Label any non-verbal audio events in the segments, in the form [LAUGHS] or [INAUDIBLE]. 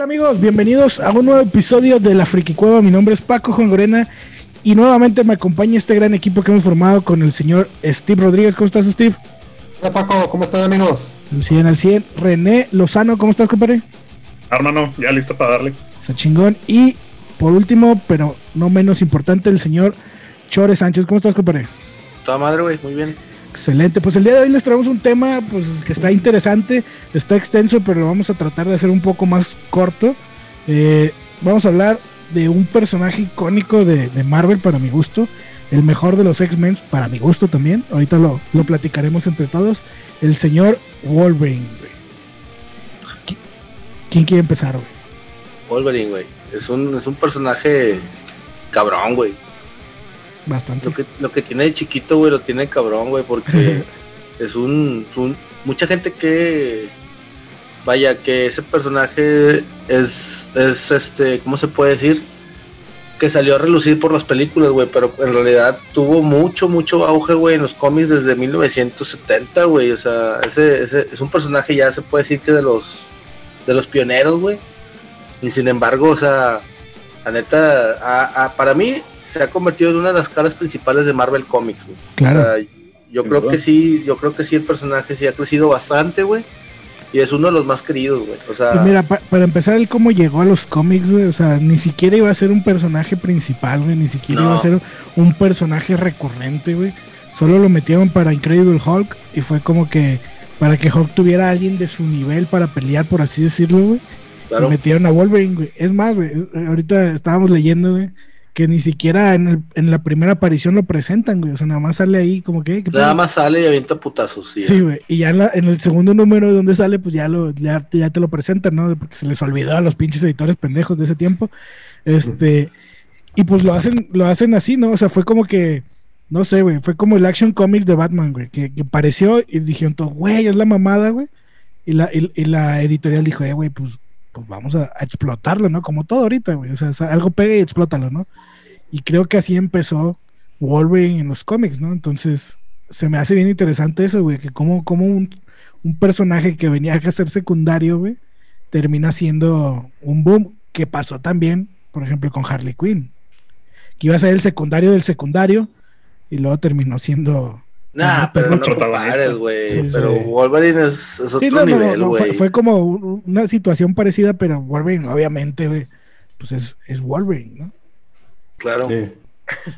tal amigos? Bienvenidos a un nuevo episodio de La Friki Cueva. Mi nombre es Paco Juan Gorena y nuevamente me acompaña este gran equipo que hemos formado con el señor Steve Rodríguez. ¿Cómo estás, Steve? Hola Paco, ¿cómo están amigos? Al 100 al 100. René Lozano, ¿cómo estás, compadre? Hermano, ya listo para darle. Está chingón. Y por último, pero no menos importante, el señor Chore Sánchez. ¿Cómo estás, compadre? Toda madre, güey, muy bien. Excelente, pues el día de hoy les traemos un tema pues que está interesante, está extenso, pero lo vamos a tratar de hacer un poco más corto. Eh, vamos a hablar de un personaje icónico de, de, Marvel para mi gusto, el mejor de los X-Men para mi gusto también. Ahorita lo, lo, platicaremos entre todos. El señor Wolverine. Güey. ¿Quién quiere empezar? Wolverine, güey. Es un, es un personaje cabrón, güey. Bastante. Lo que, lo que tiene de chiquito, güey, lo tiene cabrón, güey, porque [LAUGHS] es un, un, Mucha gente que. Vaya, que ese personaje es. Es este. ¿Cómo se puede decir? Que salió a relucir por las películas, güey, pero en realidad tuvo mucho, mucho auge, güey, en los cómics desde 1970, güey. O sea, ese, ese es un personaje ya se puede decir que de los. De los pioneros, güey. Y sin embargo, o sea. La neta, a, a, para mí se ha convertido en una de las caras principales de Marvel Comics, güey. Claro. O sea, yo creo que sí, yo creo que sí el personaje sí ha crecido bastante, güey. Y es uno de los más queridos, güey. O sea, pues mira, pa para empezar, el cómo llegó a los cómics, güey. O sea, ni siquiera iba a ser un personaje principal, güey. Ni siquiera no. iba a ser un personaje recurrente, güey. Solo lo metieron para Incredible Hulk. Y fue como que para que Hulk tuviera a alguien de su nivel para pelear, por así decirlo, güey. Claro. Y metieron a Wolverine, güey. Es más, güey. Ahorita estábamos leyendo, güey que ni siquiera en, el, en, la primera aparición lo presentan, güey. O sea, nada más sale ahí como que. Nada más sale y avienta putazos, sí. Sí, güey. Y ya en, la, en, el segundo número donde sale, pues ya, lo, ya, ya, te lo presentan, ¿no? Porque se les olvidó a los pinches editores pendejos de ese tiempo. Este. Y pues lo hacen, lo hacen así, ¿no? O sea, fue como que. No sé, güey. Fue como el action comics de Batman, güey. Que, que pareció y dijeron todo, güey, es la mamada, güey. Y la, y, y la editorial dijo, eh, güey, pues pues vamos a, explotarlo, ¿no? Como todo ahorita, güey. O sea, algo pega y explótalo, ¿no? Y creo que así empezó Wolverine en los cómics, ¿no? Entonces, se me hace bien interesante eso, güey, que como, como un, un, personaje que venía a ser secundario, güey, termina siendo un boom, que pasó también, por ejemplo, con Harley Quinn, que iba a ser el secundario del secundario, y luego terminó siendo Nah, pero no compares, güey. Sí, pero sí. Wolverine es, es otro sí, no, nivel, güey. No, fue, fue, como una situación parecida, pero Wolverine, obviamente, güey, pues es, es Wolverine, ¿no? Claro.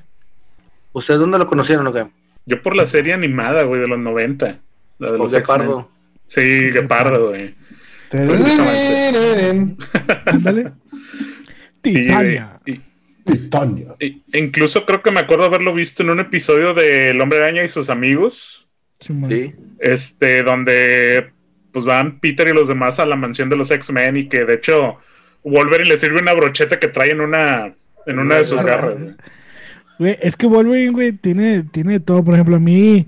[LAUGHS] ¿Ustedes dónde lo conocieron o qué? Yo por la serie animada, güey, de los 90. La de los Gepardo. Sí, Gepardo, güey. [LAUGHS] Ándale. Titania. Titania. Incluso creo que me acuerdo haberlo visto en un episodio de El Hombre Araña y sus amigos. Sí. Este, donde pues van Peter y los demás a la mansión de los X-Men y que de hecho Wolverine le sirve una brocheta que trae en una, en una de sus garras. Güey, es que Wolverine, güey, tiene, tiene todo. Por ejemplo, a mí,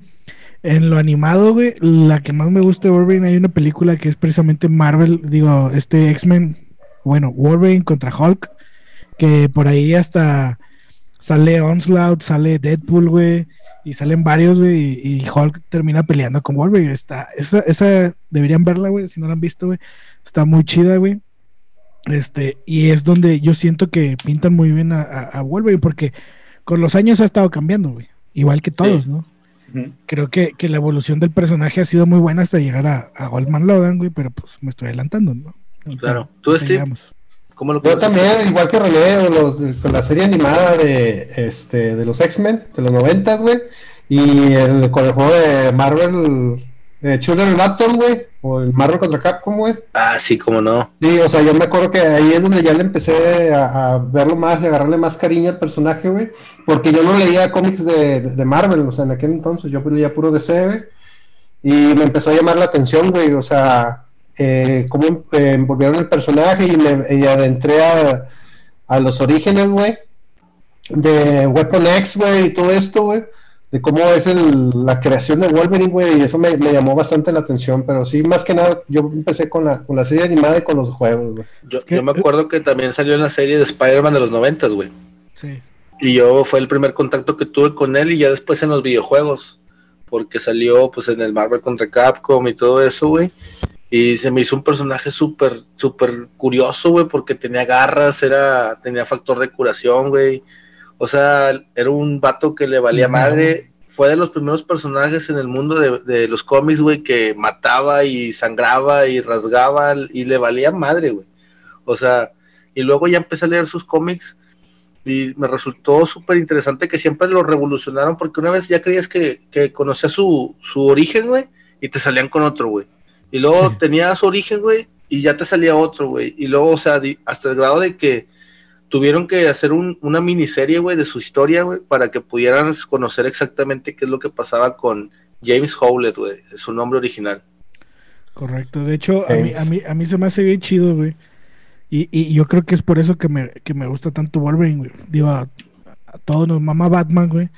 en lo animado, güey, la que más me gusta de Wolverine, hay una película que es precisamente Marvel, digo, este X-Men, bueno, Wolverine contra Hulk que por ahí hasta sale Onslaught, sale Deadpool, güey, y salen varios, güey, y, y, Hulk termina peleando con Wolverine. Está, esa, esa deberían verla, güey, si no la han visto, güey. Está muy chida, güey. Este, y es donde yo siento que pintan muy bien a, a, a Wolverine, porque con los años ha estado cambiando, güey. Igual que todos, sí. ¿no? Uh -huh. Creo que, que, la evolución del personaje ha sido muy buena hasta llegar a, a Goldman Logan, güey, pero pues me estoy adelantando, ¿no? Claro. ¿Tú, Steve? ¿Cómo lo Yo también, igual que René, los, con la serie animada de, este, de los X-Men, de los noventas, güey. Y el, con el juego de Marvel, eh, Children Atom, güey. O el Marvel contra Capcom, güey. Ah, sí, cómo no. Sí, o sea, yo me acuerdo que ahí es donde ya le empecé a, a verlo más y agarrarle más cariño al personaje, güey. Porque yo no leía cómics de, de, de, Marvel, o sea, en aquel entonces yo leía puro DC, güey. Y me empezó a llamar la atención, güey. O sea, eh, cómo eh, envolvieron el personaje y me y adentré a, a, los orígenes, güey, de Weapon X, güey, y todo esto, güey, de cómo es el, la creación de Wolverine, güey, y eso me, me, llamó bastante la atención, pero sí, más que nada, yo empecé con la, con la serie animada y con los juegos, güey. Yo, yo, me acuerdo que también salió en la serie de Spider-Man de los noventas, güey. Sí. Y yo fue el primer contacto que tuve con él y ya después en los videojuegos, porque salió pues en el Marvel contra Capcom y todo eso, güey Y se me hizo un personaje súper, súper curioso, güey, porque tenía garras, era, tenía factor de curación, güey. O sea, era un vato que le valía madre. Fue de los primeros personajes en el mundo de, de los cómics, güey, que mataba y sangraba y rasgaba y le valía madre, güey. O sea, y luego ya empecé a leer sus cómics y me resultó súper interesante que siempre lo revolucionaron porque una vez ya creías que, que conocías su, su origen, güey, y te salían con otro, güey. Y luego Sí. tenía su origen, güey, y ya te salía otro, güey. Y luego, o sea, di- hasta el grado de que tuvieron que hacer un- una miniserie, güey, de su historia, güey, para que pudieran conocer exactamente qué es lo que pasaba con James Howlett, güey, su nombre original. Correcto. De hecho, a mí, a mí, a mí se me hace bien chido, güey. Y, y yo creo que es por eso que me, que me gusta tanto Wolverine, güey. Digo, a, a todos nos mama Batman, güey.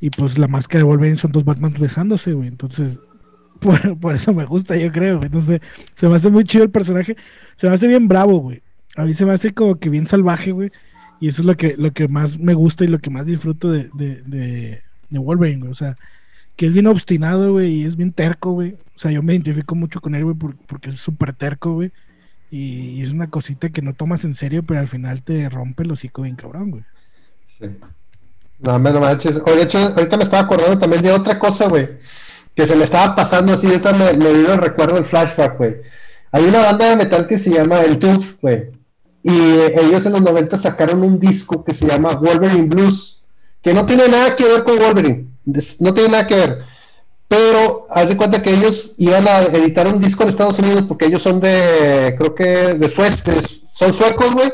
Y pues la máscara de Wolverine son dos Batman besándose, güey. Entonces, por, eso me gusta, yo creo, güey. Entonces, se me hace muy chido el personaje. Se me hace bien bravo, güey. A mí se me hace como que bien salvaje, güey. Y eso es lo que, lo que más me gusta y lo que más disfruto de, de, de, de Wolverine, güey. O sea, que es bien obstinado, güey, y es bien terco, güey. O sea, yo me identifico mucho con él, güey, por- porque es súper terco, güey. Y, y es una cosita que no tomas en serio, pero al final te rompe el hocico bien cabrón, güey. Sí. No, me no manches. O, de hecho, ahorita me estaba acordando también de otra cosa, güey. Que se me estaba pasando así, ahorita me, me vino el recuerdo el flashback, güey. Hay una banda de metal que se llama El Tube, güey. Y eh, ellos en los 90 sacaron un disco que se llama Wolverine Blues, que no tiene nada que ver con Wolverine. No tiene nada que ver. Pero haz de cuenta que ellos iban a editar un disco en Estados Unidos porque ellos son de, creo que de Suecia, son suecos, güey.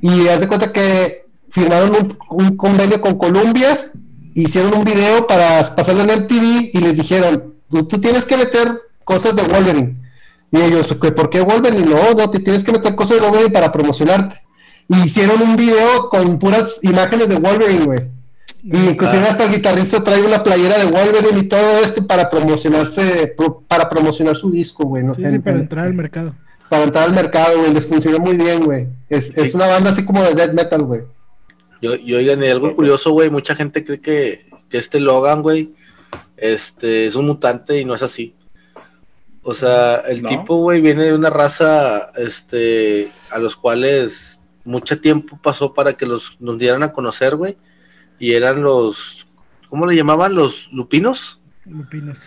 Y haz de cuenta que firmaron un, un convenio con Columbia, hicieron un video para pasarlo en MTV y les dijeron, tú, tú tienes que meter cosas de Wolverine. Y ellos, "¿Que ¿por qué Wolverine? No, no, te tienes que meter cosas de Wolverine para promocionarte. Y hicieron un video con puras imágenes de Wolverine, güey. Y inclusive hasta el guitarrista trae una playera de Wolverine y todo esto para promocionarse, pro- para promocionar su disco, güey. ¿no? Sí, para en- entrar al mercado. para entrar al mercado, güey. Les funcionó muy bien, güey. Es, es una banda así como de death metal, güey. Yo, yo oigan, y algo curioso, güey, mucha gente cree que, que este Logan, güey, este, es un mutante y no es así. O sea, el ¿No? tipo, güey, viene de una raza, este, a los cuales mucho tiempo pasó para que los nos dieran a conocer, güey, y eran los, ¿cómo le llamaban? Los lupinos. Lupinas.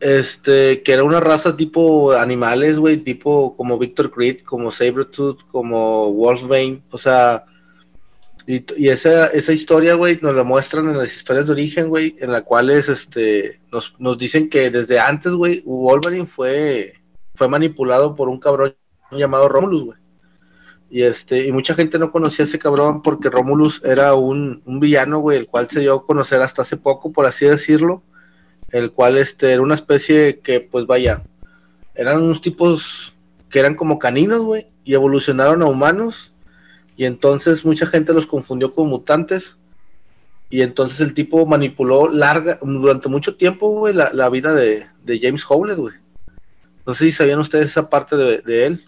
Este, que era una raza tipo animales, güey, tipo como Victor Creed, como Sabretooth, como Wolfbane, o sea, y, esa, esa historia, güey, nos la muestran en las historias de origen, güey, en la cuales, este, nos, nos dicen que desde antes, güey, Wolverine fue, fue manipulado por un cabrón llamado Romulus, güey. Y este, y mucha gente no conocía a ese cabrón porque Romulus era un, un villano, güey, el cual se dio a conocer hasta hace poco, por así decirlo el cual este, era una especie que, pues vaya, eran unos tipos que eran como caninos, güey, y evolucionaron a humanos, y entonces mucha gente los confundió con mutantes, y entonces el tipo manipuló larga, durante mucho tiempo, güey, la, la vida de, de James Howlett, güey. No sé si sabían ustedes esa parte de, de él.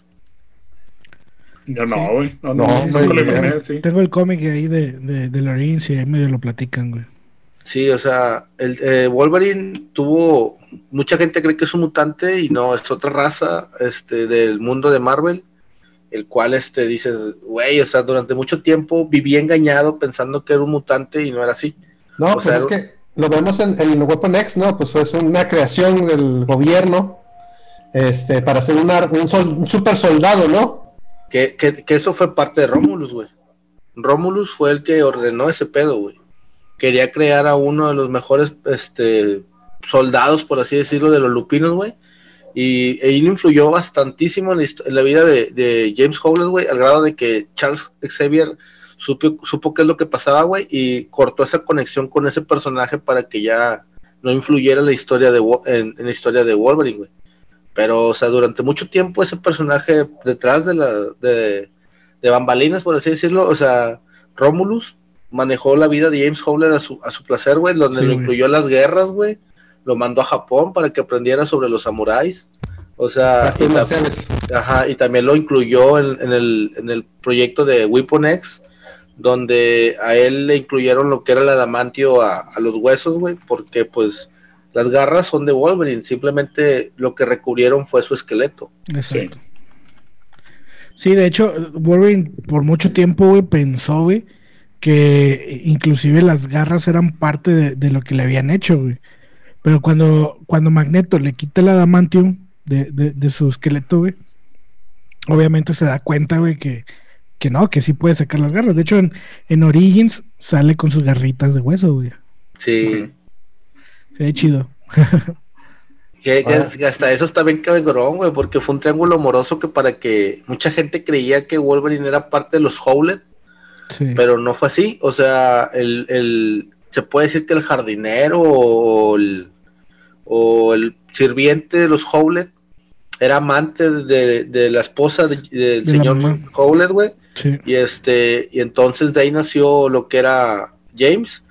Yo Sí. no, güey. No, No, no, no, sí, lo sí. imaginé, sí. Tengo el cómic ahí de, de, de ahí medio lo platican, güey. Sí, o sea, el eh, Wolverine tuvo mucha gente cree que es un mutante y no, es otra raza este del mundo de Marvel, el cual este dices, güey, o sea, durante mucho tiempo viví engañado pensando que era un mutante y no era así. No, O pues sea, es que lo vemos en, en Weapon X, ¿no? Pues fue una creación del gobierno este, para ser una- un, sol- un super soldado, ¿no? Que, que, que eso fue parte de Romulus, güey. Romulus fue el que ordenó ese pedo, güey. Quería crear a uno de los mejores este, soldados, por así decirlo, de los lupinos, güey. Y él influyó bastantísimo en la, en la vida de, de James Howlett, güey, al grado de que Charles Xavier supo, supo qué es lo que pasaba, güey, y cortó esa conexión con ese personaje para que ya no influyera en la historia de, en, en la historia de Wolverine, güey. Pero, o sea, durante mucho tiempo ese personaje detrás de la de, de bambalinas, por así decirlo, o sea, Romulus manejó la vida de James Howlett a su, a su placer, güey, donde Sí, lo incluyó en las guerras, güey. Lo mandó a Japón para que aprendiera sobre los samuráis. O sea, y, ajá, y también lo incluyó en, en el, en el proyecto de Weapon X, donde a él le incluyeron lo que era el adamantio a, a los huesos, güey, porque pues las garras son de Wolverine, simplemente lo que recubrieron fue su esqueleto. Exacto. Sí, de hecho, Wolverine por mucho tiempo, güey, pensó, güey, que inclusive las garras eran parte de, de lo que le habían hecho, güey. Pero cuando, cuando Magneto le quita el adamantium de, de, de su esqueleto, güey, obviamente se da cuenta, güey, que, que no, que sí puede sacar las garras. De hecho, en, en Origins sale con sus garritas de hueso, güey. Sí. Se ve chido. [LAUGHS] Que, hasta eso está bien cabrón, güey, porque fue un triángulo amoroso que para que mucha gente creía que Wolverine era parte de los Howlet, Sí. pero no fue así. O sea, el, el- se puede decir que el jardinero o el, o el sirviente de los Howlet era amante de, de la esposa de- del señor mamá. Howlet, güey. sí. Y este, y entonces de ahí nació lo que era James.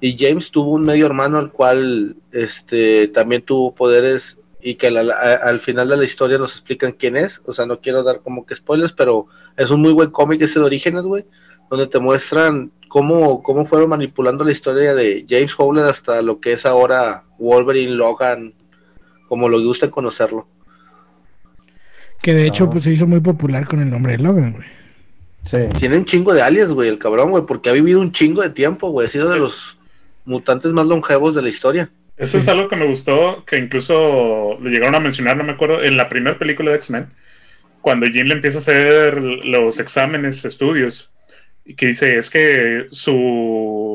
Y James tuvo un medio hermano al cual este también tuvo poderes y que la- a- al final de la historia nos explican quién es. O sea, no quiero dar como que spoilers, pero es un muy buen cómic ese de Orígenes, güey, donde te muestran cómo, cómo fueron manipulando la historia de James Howlett hasta lo que es ahora Wolverine, Logan, como lo gusta conocerlo. Que de hecho, Ah. pues se hizo muy popular con el nombre de Logan, güey. Sí. Tiene un chingo de alias, güey, el cabrón, güey, porque ha vivido un chingo de tiempo, güey. Ha sido de los mutantes más longevos de la historia. Eso es algo que me gustó, que incluso lo llegaron a mencionar, no me acuerdo, en la primera película de X-Men, cuando Jean le empieza a hacer los exámenes, estudios, y que dice, es que su,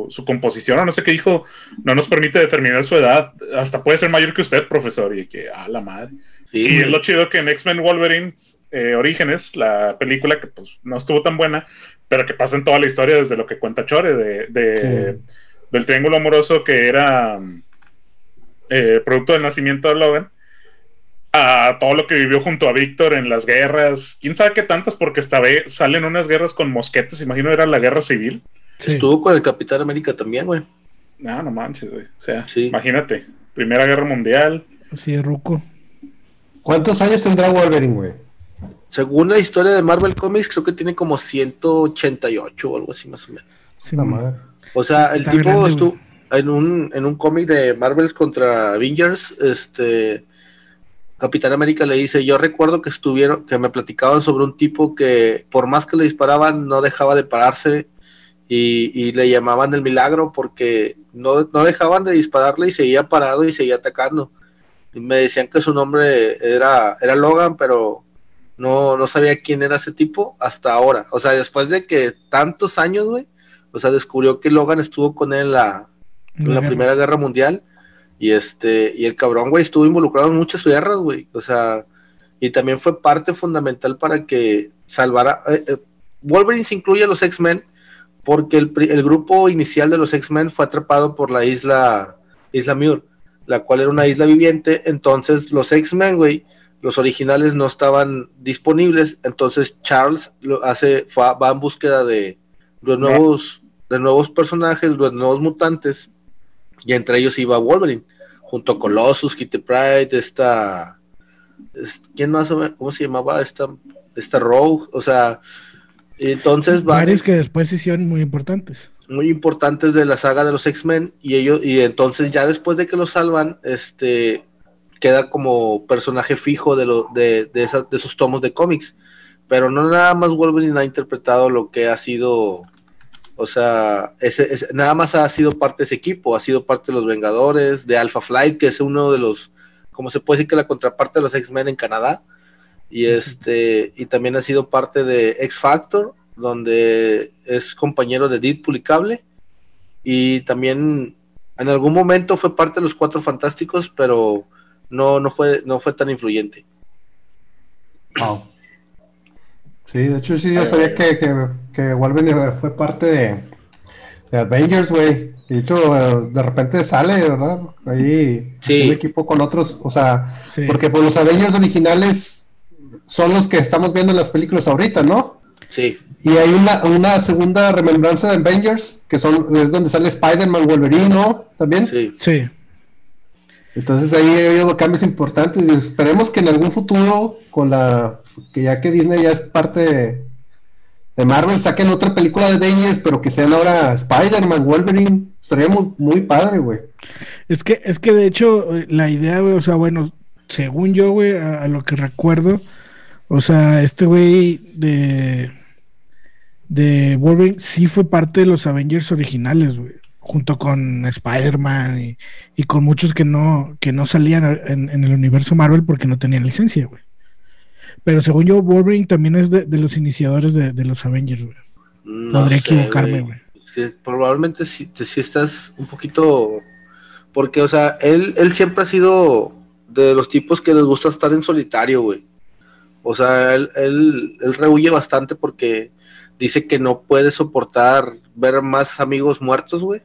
su composición, o no sé qué dijo, no nos permite determinar su edad, hasta puede ser mayor que usted, profesor, y que, a la madre. Sí, y es lo chido que en X-Men Wolverine eh, Orígenes, la película que pues no estuvo tan buena, pero que pasa en toda la historia desde lo que cuenta Chore, de, de- del triángulo amoroso que era eh, producto del nacimiento de Logan, a todo lo que vivió junto a Víctor en las guerras, quién sabe qué tantas, porque esta vez salen unas guerras con mosquetes, imagino era la guerra civil. Sí. Estuvo con el Capitán América también, güey. No, no manches, güey. O sea, Sí. imagínate, Primera Guerra Mundial. Sí, es Ruco. ¿Cuántos años tendrá Wolverine, güey? Según la historia de Marvel Comics, creo que tiene como 188 o algo así más o menos. Sí, La madre. O sea, el Está tipo grande, estuvo en un, en un cómic de Marvels contra Avengers, este Capitán América le dice, yo recuerdo que estuvieron, que me platicaban sobre un tipo que por más que le disparaban no dejaba de pararse y, y le llamaban el milagro porque no, no dejaban de dispararle y seguía parado y seguía atacando. Y me decían que su nombre era, era Logan, pero no, no sabía quién era ese tipo hasta ahora. O sea, después de que tantos años, güey, o sea, descubrió que Logan estuvo con él en la, en la guerra. Primera Guerra Mundial. Y este, y el cabrón, güey, estuvo involucrado en muchas guerras, güey. O sea, y también fue parte fundamental para que salvara. eh, eh, Wolverine se incluye a los X-Men porque el, el grupo inicial de los X-Men fue atrapado por la isla, isla Muir, la cual era una isla viviente. Entonces, los X-Men, güey, los originales no estaban disponibles. Entonces, Charles lo hace, va en búsqueda de los nuevos, de nuevos personajes, los nuevos mutantes. Y entre ellos iba Wolverine, junto con Colossus, Kitty Pride, esta. es- ¿Quién más? ¿Cómo se llamaba? Esta, esta Rogue. O sea, entonces van Varios que después se hicieron muy importantes. muy importantes de la saga de los X-Men. Y ellos, y entonces ya después de que lo salvan, este queda como personaje fijo de, lo, de, de, esa- de esos tomos de cómics. Pero no nada más Wolverine ha interpretado lo que ha sido o sea, ese, ese- nada más ha sido parte de ese equipo, ha sido parte de los Vengadores, de Alpha Flight, que es uno de los, como se puede decir que la contraparte de los X-Men en Canadá, y este, y también ha sido parte de X Factor, donde es compañero de Deadpool y Cable, y también en algún momento fue parte de los Cuatro Fantásticos, pero no, no fue, no fue tan influyente. Wow. Sí, de hecho sí, yo sabía que, que, que Wolverine fue parte de, de Avengers, güey. De hecho, de repente sale, ¿verdad? Ahí Sí. un equipo con otros, o sea, Sí. porque pues los Avengers originales son los que estamos viendo en las películas ahorita, ¿no? Sí, Y hay una, una segunda remembranza de Avengers, que son, es donde sale Spider-Man, Wolverine, ¿no? También. sí. Sí. Entonces ahí ha habido cambios importantes y esperemos que en algún futuro, con la que ya que Disney ya es parte de, de Marvel, saquen otra película de Avengers, pero que sean ahora Spider-Man, Wolverine Estaría muy, muy padre, güey. Es que, es que de hecho, eh, la idea, güey, o sea, bueno, según yo, güey, a, a lo que recuerdo, o sea, este güey de, de Wolverine sí fue parte de los Avengers originales, güey. Junto con Spider-Man y, y con muchos que no, que no salían en, en el universo Marvel porque no tenían licencia, güey. Pero según yo, Wolverine también es de, de los iniciadores de, de los Avengers, güey. No Podría sé, equivocarme, güey. Es que probablemente sí, te- sí estás un poquito. Porque, o sea, él, él siempre ha sido de los tipos que les gusta estar en solitario, güey. O sea, él, él, él rehuye bastante porque dice que no puede soportar ver más amigos muertos, güey.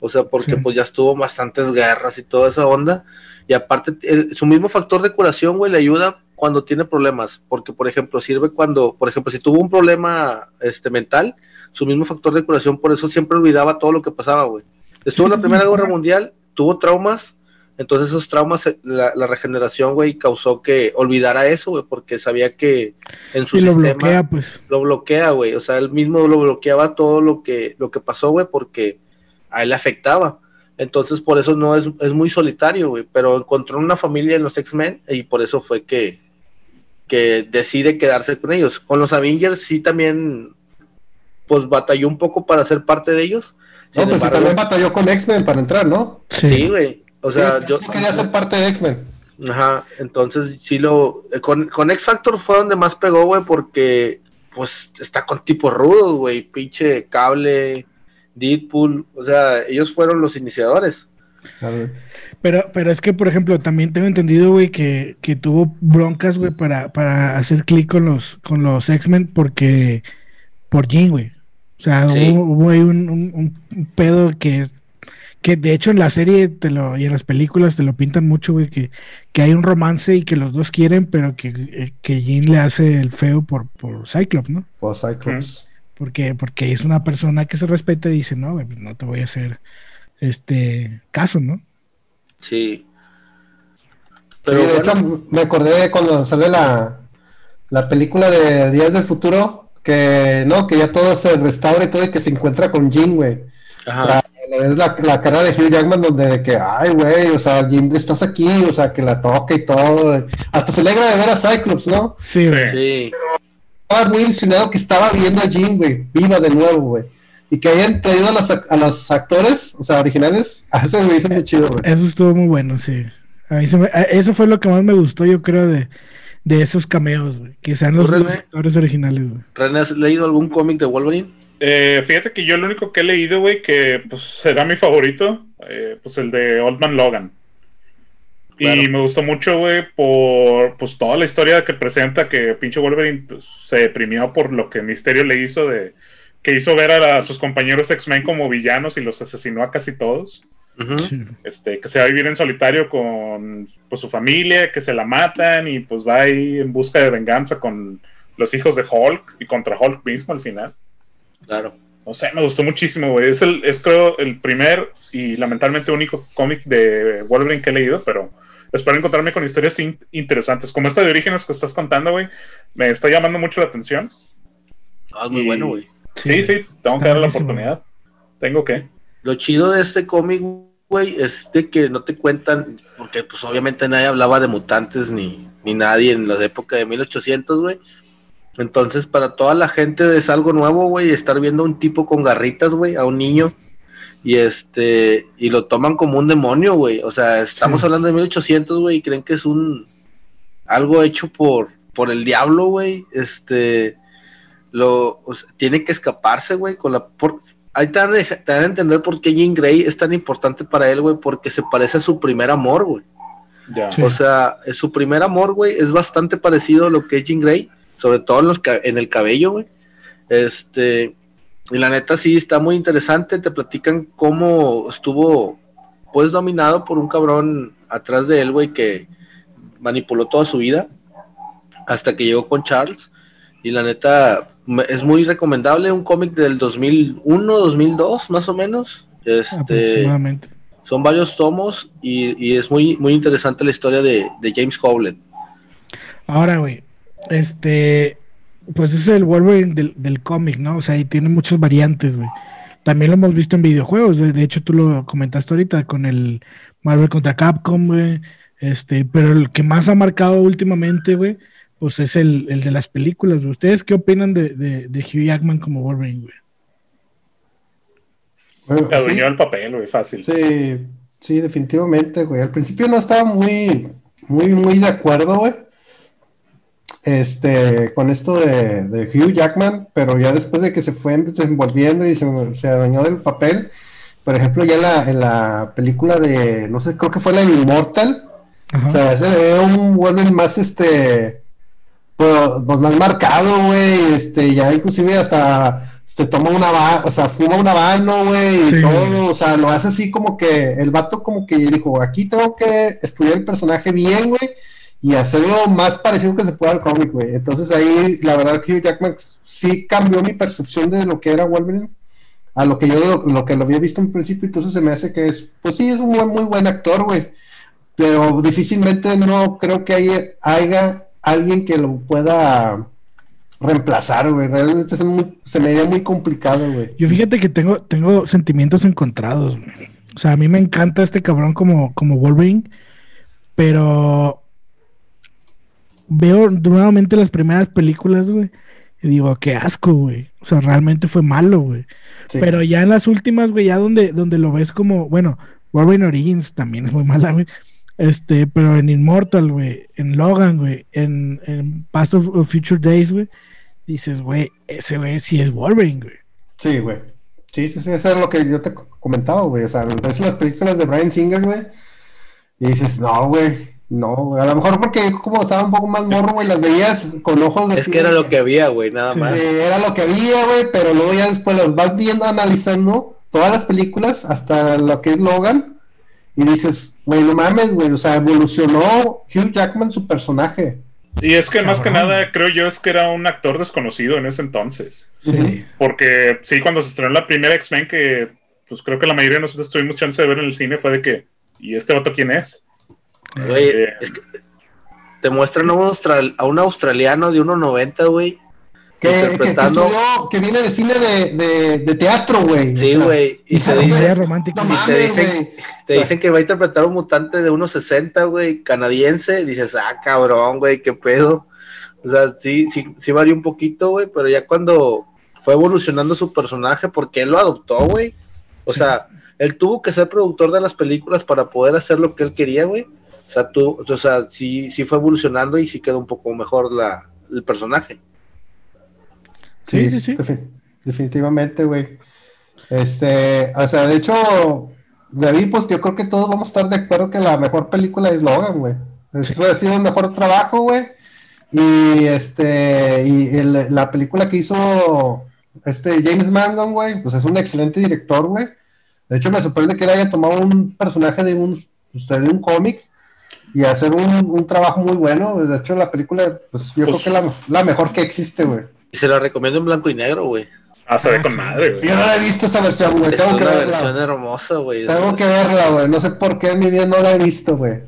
O sea, porque Sí. pues ya estuvo bastantes guerras y toda esa onda. Y aparte, el- su mismo factor de curación, güey, le ayuda cuando tiene problemas. Porque, por ejemplo, sirve cuando, por ejemplo, si tuvo un problema este, mental, su mismo factor de curación, por eso siempre olvidaba todo lo que pasaba, güey. Estuvo en la Primera Guerra. Mundial, tuvo traumas, entonces esos traumas, eh, la, la regeneración, güey, causó que olvidara eso, güey, porque sabía que en su Y lo sistema bloquea, pues. lo bloquea, güey. O sea, él mismo lo bloqueaba todo lo que, lo que pasó, güey, porque a él le afectaba. Entonces, por eso no es, es muy solitario, güey. Pero encontró una familia en los X-Men y por eso fue que, que decide quedarse con ellos. Con los Avengers sí también, pues batalló un poco para ser parte de ellos. No, Sin pues embargo, también batalló con X-Men para entrar, ¿no? sí, güey. O sea, Sí, yo quería ser parte de X-Men. Ajá, entonces sí lo. eh, Con, con X Factor fue donde más pegó, güey, porque pues está con tipos rudos, güey. Pinche cable, Deadpool. O sea, ellos fueron los iniciadores. Pero, pero es que, por ejemplo, también tengo entendido, güey, que, que tuvo broncas, güey, para, para hacer clic con los, con los X-Men porque por Jean, güey. O sea, Sí. hubo, hubo ahí un, un- un pedo que, que de hecho en la serie te lo, y en las películas te lo pintan mucho, güey, que, que hay un romance y que los dos quieren, pero que, eh, que Jean le hace el feo por, por Cyclops, ¿no? Pues Cyclops. Porque, porque es una persona que se respeta y dice, no, güey, pues no te voy a hacer este caso, ¿no? Sí. Pero de bueno, hecho, me acordé cuando sale la, la película de Días del Futuro, que no, que ya todo se restaura y todo, y que se encuentra con Jean, güey. O ajá, sea, es la, la cara de Hugh Jackman donde de que, ay, güey, o sea, Jean, estás aquí, o sea, que la toca y todo. Hasta se alegra de ver a Cyclops, ¿no? Sí, güey. sí. Estaba muy ilusionado que estaba viendo a Jean, güey, viva de nuevo, güey. Y que hayan traído a los, ac- a los actores, o sea, originales, [LAUGHS] a eso me hizo muy chido, güey. Eso estuvo muy bueno, sí. A mí se me- a- eso fue lo que más me gustó, yo creo, de, de esos cameos, güey. Que sean los, actores originales, güey. René, ¿has leído algún cómic de Wolverine? Eh, fíjate que yo lo único que he leído, güey, que pues será mi favorito, eh, pues el de Old Man Logan. Y me gustó mucho, güey, por pues toda la historia que presenta que pinche Wolverine pues, se deprimió por lo que Misterio le hizo de que hizo ver a, la- a sus compañeros X-Men como villanos y los asesinó a casi todos. Este, que se va a vivir en solitario con pues, su familia, que se la matan y pues va ahí en busca de venganza con los hijos de Hulk y contra Hulk mismo al final. Claro. No sé, me gustó muchísimo, güey. Es, el, es creo el primer y lamentablemente único cómic de Wolverine que he leído, pero espero encontrarme con historias in- interesantes. Como esta de Orígenes que estás contando, güey, me está llamando mucho la atención. Ah, es muy Y- bueno, güey. Sí, sí, tengo Está que darle la oportunidad. Tengo que. Lo chido de este cómic, güey, es de que no te cuentan, porque pues obviamente nadie hablaba de mutantes ni, ni nadie en la época de 1800, güey. Entonces, para toda la gente es algo nuevo, güey, estar viendo a un tipo con garritas, güey, a un niño. Y este, y lo toman como un demonio, güey. O sea, estamos Sí. hablando de 1800, güey, y creen que es un algo hecho por, por el diablo, güey. Este, lo, o sea, tiene que escaparse, güey, con la, por, ahí te dan, a te entender por qué Jean Grey es tan importante para él, güey, porque se parece a su primer amor, güey. Sí. O sea, es su primer amor, güey, es bastante parecido a lo que es Jean Grey, sobre todo en, los en el cabello, güey. Este, y la neta sí está muy interesante, te platican cómo estuvo, pues, dominado por un cabrón atrás de él, güey, que manipuló toda su vida hasta que llegó con Charles. Y la neta es muy recomendable, un cómic del 2001, 2002, más o menos. Este, son varios tomos y, y es muy, muy interesante la historia de, de James Howland. Ahora, güey, este, pues es el Wolverine del, del cómic, ¿no? O sea, y tiene muchas variantes, güey. también lo hemos visto en videojuegos. De, de hecho, tú lo comentaste ahorita con el Marvel contra Capcom, güey. Este, pero el que más ha marcado últimamente, güey, pues es el, el de las películas. güey. ¿Ustedes qué opinan de, de, de Hugh Jackman como Wolverine, güey? Bueno, Se adueñó sí, el papel, güey, fácil. sí, sí, definitivamente, güey. Al principio no estaba muy, muy, muy de acuerdo, güey. Este, con esto de, de Hugh Jackman, pero ya después de que se fue desenvolviendo y se, se adueñó del papel, por ejemplo, ya en la, en la película de, no sé, creo que fue la de Immortal, Ajá. O sea, se le ve un Wolverine más este pues, pues, más marcado, güey. Este, ya inclusive hasta se toma una va, o sea, fuma un habano, güey, y Sí. todo, o sea, lo hace así como que el vato como que dijo, aquí tengo que estudiar el personaje bien, güey, y hacerlo más parecido que se pueda al cómic, güey. Entonces ahí, la verdad Hugh Jackman sí cambió mi percepción de lo que era Wolverine a lo que yo lo, que lo había visto en principio, entonces se me hace que es, pues sí, es un muy buen actor, güey pero difícilmente no creo que haya, haya alguien que lo pueda reemplazar, güey. Realmente se me haría muy complicado, güey. Yo fíjate que tengo, tengo sentimientos encontrados. O sea, a mí me encanta este cabrón como, como Wolverine, pero veo nuevamente las primeras películas, güey, y digo, qué asco, güey. O sea, realmente fue malo, güey. Sí. Pero ya en las últimas, güey, ya donde, donde lo ves como, bueno, Wolverine Origins también es muy mala, güey. Este, pero en Immortal, güey, en Logan, güey, en, en Past of, of Future Days, güey, dices, güey, ese güey sí es Wolverine, güey. Sí, güey. Sí, sí, sí, eso es lo que yo te comentaba, güey. O sea, ves las películas de Brian Singer, güey, y dices, no, güey, no. A lo mejor porque como estaba un poco más morro, güey, las veías con ojos de... Es que era lo que había, güey, nada Sí. más. Eh, era lo que había, güey, pero luego ya después las vas viendo, analizando todas las películas, hasta lo que es Logan, y dices, güey, no mames, güey, o sea, evolucionó Hugh Jackman su personaje. Y es que más que nada creo yo es que era un actor desconocido en ese entonces. Sí. Porque sí, cuando se estrenó la primera X-Men, que pues creo que la mayoría de nosotros tuvimos chance de ver en el cine, fue de que, ¿y este vato quién es? Güey, Eh, es que te muestran a un, austral- a un australiano de 1.90, güey. Que, que, que Interpretando. estudió- que viene de cine de, de, de teatro, güey. o Sí, sea, güey. Y se dice, güey. te dicen- te dicen que va a interpretar a un mutante de 1.60, güey, canadiense. Dices, ah, cabrón, güey, qué pedo. O sea, sí, sí, sí varió un poquito, güey, pero ya cuando fue evolucionando su personaje, porque él lo adoptó, güey. O sea, él tuvo que ser productor de las películas para poder hacer lo que él quería, güey. O sea, tú, o sea, sí, sí fue evolucionando y sí quedó un poco mejor la, el personaje. Sí, sí, sí. defi- definitivamente, güey. Este, o sea, de hecho, David, pues yo creo que todos vamos a estar de acuerdo que la mejor película es Logan, güey. Eso ha sido el mejor trabajo, güey. Y este, y el- la película que hizo este James Mangan, güey, pues es un excelente director, güey. De hecho, me sorprende que él haya tomado un personaje de un, pues, de un cómic y hacer un, un trabajo muy bueno. De hecho, la película, pues yo Pues- creo que es la, la mejor que existe, güey. Y se la recomiendo en blanco y negro, güey. Ah, se ve Ah, con sí. madre, güey. Yo no la he visto esa versión, güey. Es Tengo que una verla. versión hermosa, güey. Tengo que verla, güey. No sé por qué en mi vida no la he visto, güey.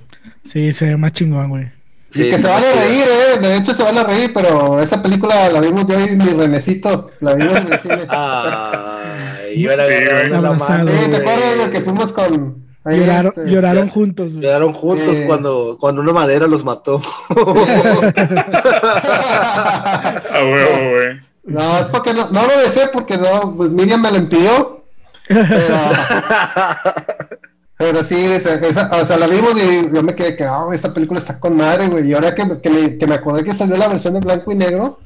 Sí, se ve más chingón, güey. y que Sí, se van a sí. reír, eh. De hecho, se van a reír, pero esa película la vimos yo y mi Renecito. La vimos en el cine. [LAUGHS] Ay, iban a Sí, la mano, Sí, ¿te güey. acuerdas de que fuimos con. Ahí, Lloraron, este, lloraron ya- juntos, güey. Quedaron juntos Eh. cuando, cuando una madera los mató. [LAUGHS] A huevo, güey. No, es porque no, no lo deseé, porque no, pues Miriam me lo impidió. Pero, pero sí, esa, esa- o sea, la vimos y yo me quedé que, oh, esta película está con madre, güey. Y ahora que, que, me, que me acordé que salió la versión en blanco y negro,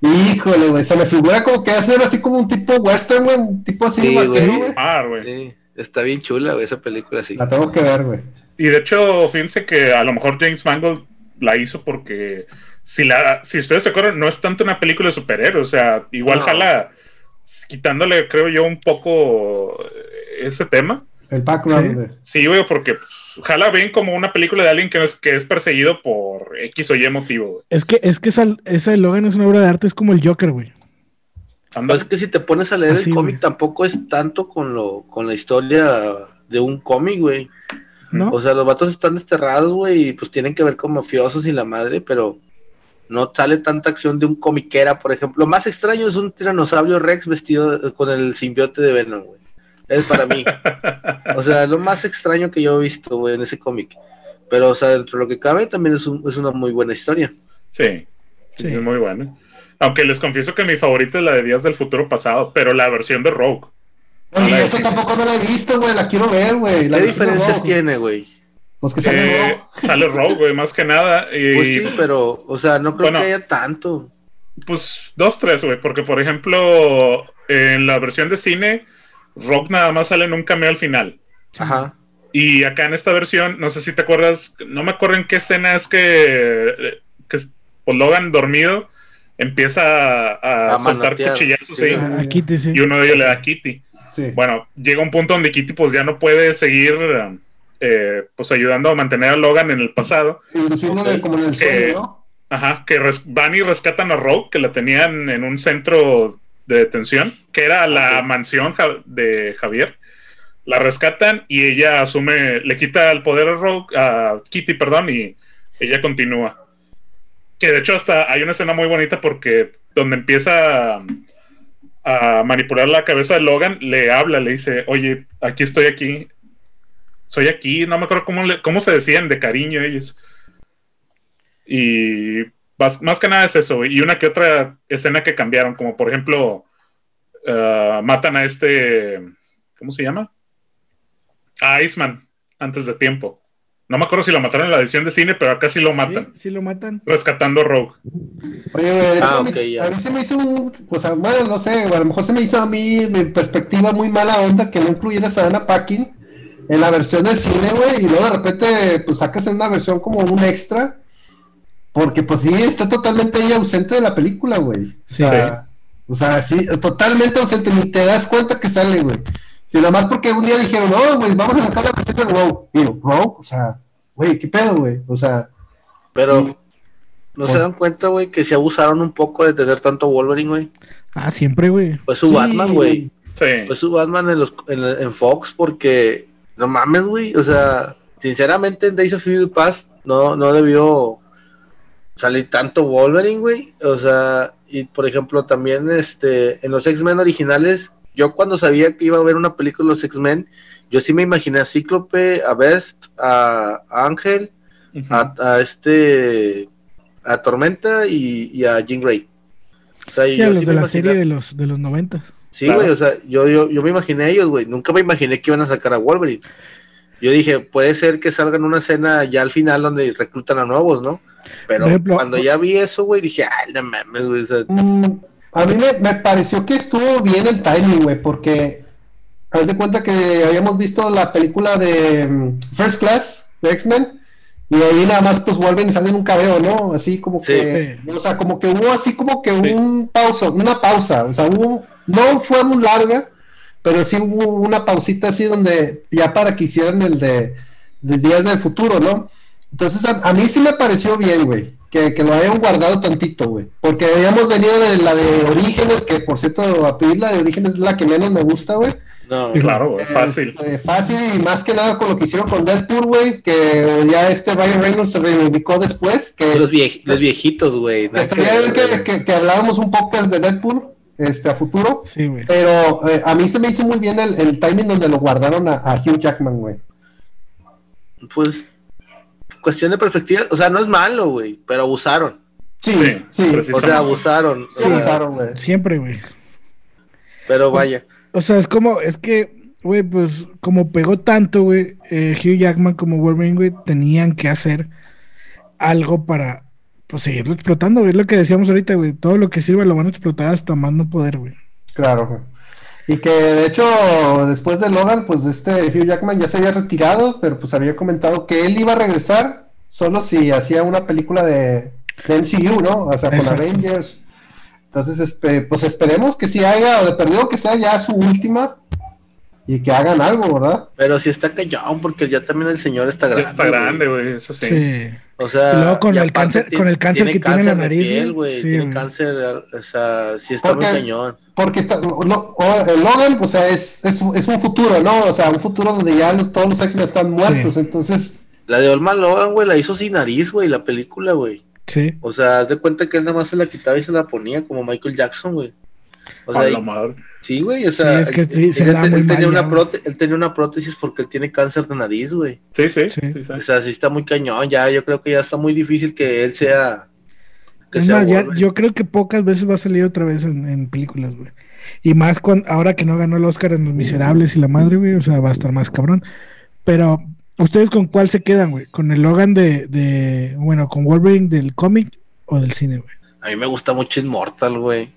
híjole, güey, se me figura como que hacer así como un tipo western, güey, un tipo así Sí, vaquero, güey. güey. Ah, güey. Sí, está bien chula, güey, esa película, sí. La tengo que ver, güey. Y de hecho, fíjense que a lo mejor James Mangold la hizo porque si la, si ustedes se acuerdan, no es tanto una película de superhéroes, o sea, igual No. jala quitándole, creo yo, un poco eh, ese tema. El background Sí. Sí, güey, porque pues, jala bien como una película de alguien que es, que es perseguido por X o Y motivo, güey. Es que, es que esa, esa de Logan es una obra de arte, es como el Joker, güey. Pues es que si te pones a leer Así, el cómic tampoco es tanto con lo con la historia de un cómic, güey. ¿No? O sea, los vatos están desterrados, güey, y pues tienen que ver con mafiosos y la madre, pero no sale tanta acción de un comiquera, por ejemplo. Lo más extraño es un tiranosaurio Rex vestido con el simbiote de Venom, güey. Es para mí. [LAUGHS] o sea, lo más extraño que yo he visto, güey, en ese cómic. Pero, o sea, dentro de lo que cabe, también es, un- es una muy buena historia. Sí, sí, Sí. es muy buena. Aunque les confieso que mi favorita es la de Días del Futuro Pasado, pero la versión de Rogue. Oye, esa tampoco no la he visto, güey, la quiero ver, güey. la ¿Qué diferencias tiene, güey? Pues que sale Eh, Rogue. sale Rogue, güey, más que nada. [LAUGHS] Y Pues sí, pero, o sea, no creo Bueno. que haya tanto. pues dos, tres, güey, porque por ejemplo, en la versión de cine, Rogue nada más sale en un cameo al final. Ajá. Y acá en esta versión, no sé si te acuerdas, no me acuerdo en qué escena es que, que es- pues, Logan dormido empieza a, a A soltar cuchillazos Sí, ahí, sí. y uno de ellos le da a Kitty. Sí. Bueno, llega un punto donde Kitty pues ya no puede seguir eh, pues ayudando a mantener a Logan en el pasado. Como en el sueño, ¿no? Ajá, que res- van y rescatan a Rogue, que la tenían en un centro de detención, que era la mansión Ja- de Javier. La rescatan y ella asume, le quita el poder a Rogue, a Kitty, perdón, y ella continúa. Que de hecho hasta hay una escena muy bonita porque donde empieza a, manipular la cabeza de Logan, le habla, le dice, oye, aquí estoy aquí, soy aquí, no me acuerdo cómo, le- cómo se decían de cariño ellos. Y más, que nada es eso, y una que otra escena que cambiaron, como por ejemplo, ah, matan a este, ¿cómo se llama? A Iceman, antes de tiempo. No me acuerdo si lo mataron en la edición de cine, pero acá sí lo matan, Sí, sí lo matan. rescatando a Rogue. Oye, güey, de Ah, a, mí, a se me hizo un, o sea, bueno, no sé, a lo mejor se me hizo a mí, mi perspectiva muy mala onda que no incluyeras a Anna Paquin en la versión del cine, güey, y luego de repente, pues sacas en una versión como un extra, porque pues sí, está totalmente ella ausente de la película, güey. Sí. O sea, o sea, sí, totalmente ausente, ni te das cuenta que sale, güey. Si nada más porque un día dijeron, no, güey, vamos a sacar la versión de Rogue. Y yo, Rogue, o sea, güey, ¿qué pedo, güey? O sea, Pero. ¿no Pues- se dan cuenta, güey, que se abusaron un poco de tener tanto Wolverine, güey? Ah, siempre, güey. Pues su sí, Batman, güey. Sí. Pues su Batman en, los, en, en Fox, porque no mames, güey. O sea, sinceramente en Days of Future Past no, no debió salir tanto Wolverine, güey. O sea, y por ejemplo, también este en los X-Men originales, yo cuando sabía que iba a haber una película de los X-Men, yo sí me imaginé a Cíclope, a Best, a, a Ángel, a, a este, a Tormenta y, y a Jean Grey. O sea, Sí, yo a los sí de me la imaginé- serie de los, de los noventas. Sí, Claro. güey, o sea, yo, yo, yo me imaginé a ellos, güey. Nunca me imaginé que iban a sacar a Wolverine. Yo dije, puede ser que salgan una escena ya al final donde reclutan a nuevos, ¿no? Pero ejemplo, cuando ya vi eso, güey, dije, ay, no mames, güey. o sea, Mm, a mí me, me pareció que estuvo bien el timing, güey, porque haz de cuenta que habíamos visto la película de mm, First Class de X-Men y ahí nada más pues vuelven y salen un cabeo, ¿no? Así como Sí. que, o sea, como que hubo así como que Sí. un pausa, una pausa, o sea, hubo, no fue muy larga, pero sí hubo una pausita así donde ya para que hicieran el de, de Días del Futuro, ¿no? Entonces a, a mí sí me pareció bien, güey, que, que lo hayan guardado tantito, güey, porque habíamos venido de la de Orígenes, que por cierto, a pedir la de Orígenes es la que menos me gusta, güey. no, Claro, güey, fácil. Este, fácil y más que nada con lo que hicieron con Deadpool, güey, que ya este Ryan Reynolds se reivindicó después, que los, vie- los viejitos, güey. estaría bien que, que, un podcast de Deadpool, este, a futuro. Sí, güey. Pero eh, a mí se me hizo muy bien el, el timing donde lo guardaron a, a Hugh Jackman, güey. Pues, cuestión de perspectiva, o sea, no es malo, güey, pero abusaron. Sí, Sí. O sea, abusaron. sí o sea, abusaron, güey. Siempre, güey. pero vaya. O sea, es como, es que, güey, pues como pegó tanto, güey, eh, Hugh Jackman como Wolverine, güey, tenían que hacer algo para, pues, seguirlo explotando, güey. Es lo que decíamos ahorita, güey. Todo lo que sirva lo van a explotar hasta más no poder, güey. Claro, güey. Y que de hecho, después de Logan, pues este Hugh Jackman ya se había retirado, pero pues había comentado que él iba a regresar solo si hacía una película de, de MCU, ¿no? O sea, con Exacto. Avengers. Entonces, pues esperemos que si haya, o de perdido que sea ya su última y que hagan algo, ¿verdad? Pero sí está cañón, porque ya también el señor está Ya grande. está grande, güey, eso sí. Sí. O sea, Y luego con y el cáncer- con el cáncer que tiene en la nariz, piel, güey. güey. Sí, tiene cáncer, o sea, sí está muy Porque- cañón. Porque está, lo- el Logan, o sea, es, es, es un futuro, ¿no? O sea, un futuro donde ya los- todos los X-Men están muertos, Sí. entonces, La de Olman Logan, güey, la hizo sin nariz, güey, la película, güey. Sí. O sea, haz de cuenta que él nada más se la quitaba y se la ponía como Michael Jackson, güey. O sea, y- sí, güey, o sea, es que sí, él, se él- da él muy tenía mal una él tenía una prótesis porque él tiene cáncer de nariz, güey. Sí, sí, Sí. sí, sí. O sea, sí está muy cañón, ya, yo creo que ya está muy difícil que él sea... Que Es sea más, ya- Wolverine. yo creo que pocas veces va a salir otra vez en, en películas, güey. Y más cuando, ahora que no ganó el Oscar en Los Miserables y la madre, güey, o sea, va a estar más cabrón. Pero, ¿ustedes con cuál se quedan, güey? ¿Con el Logan de, de bueno, con Wolverine del cómic o del cine, güey? A mí me gusta mucho Immortal, güey.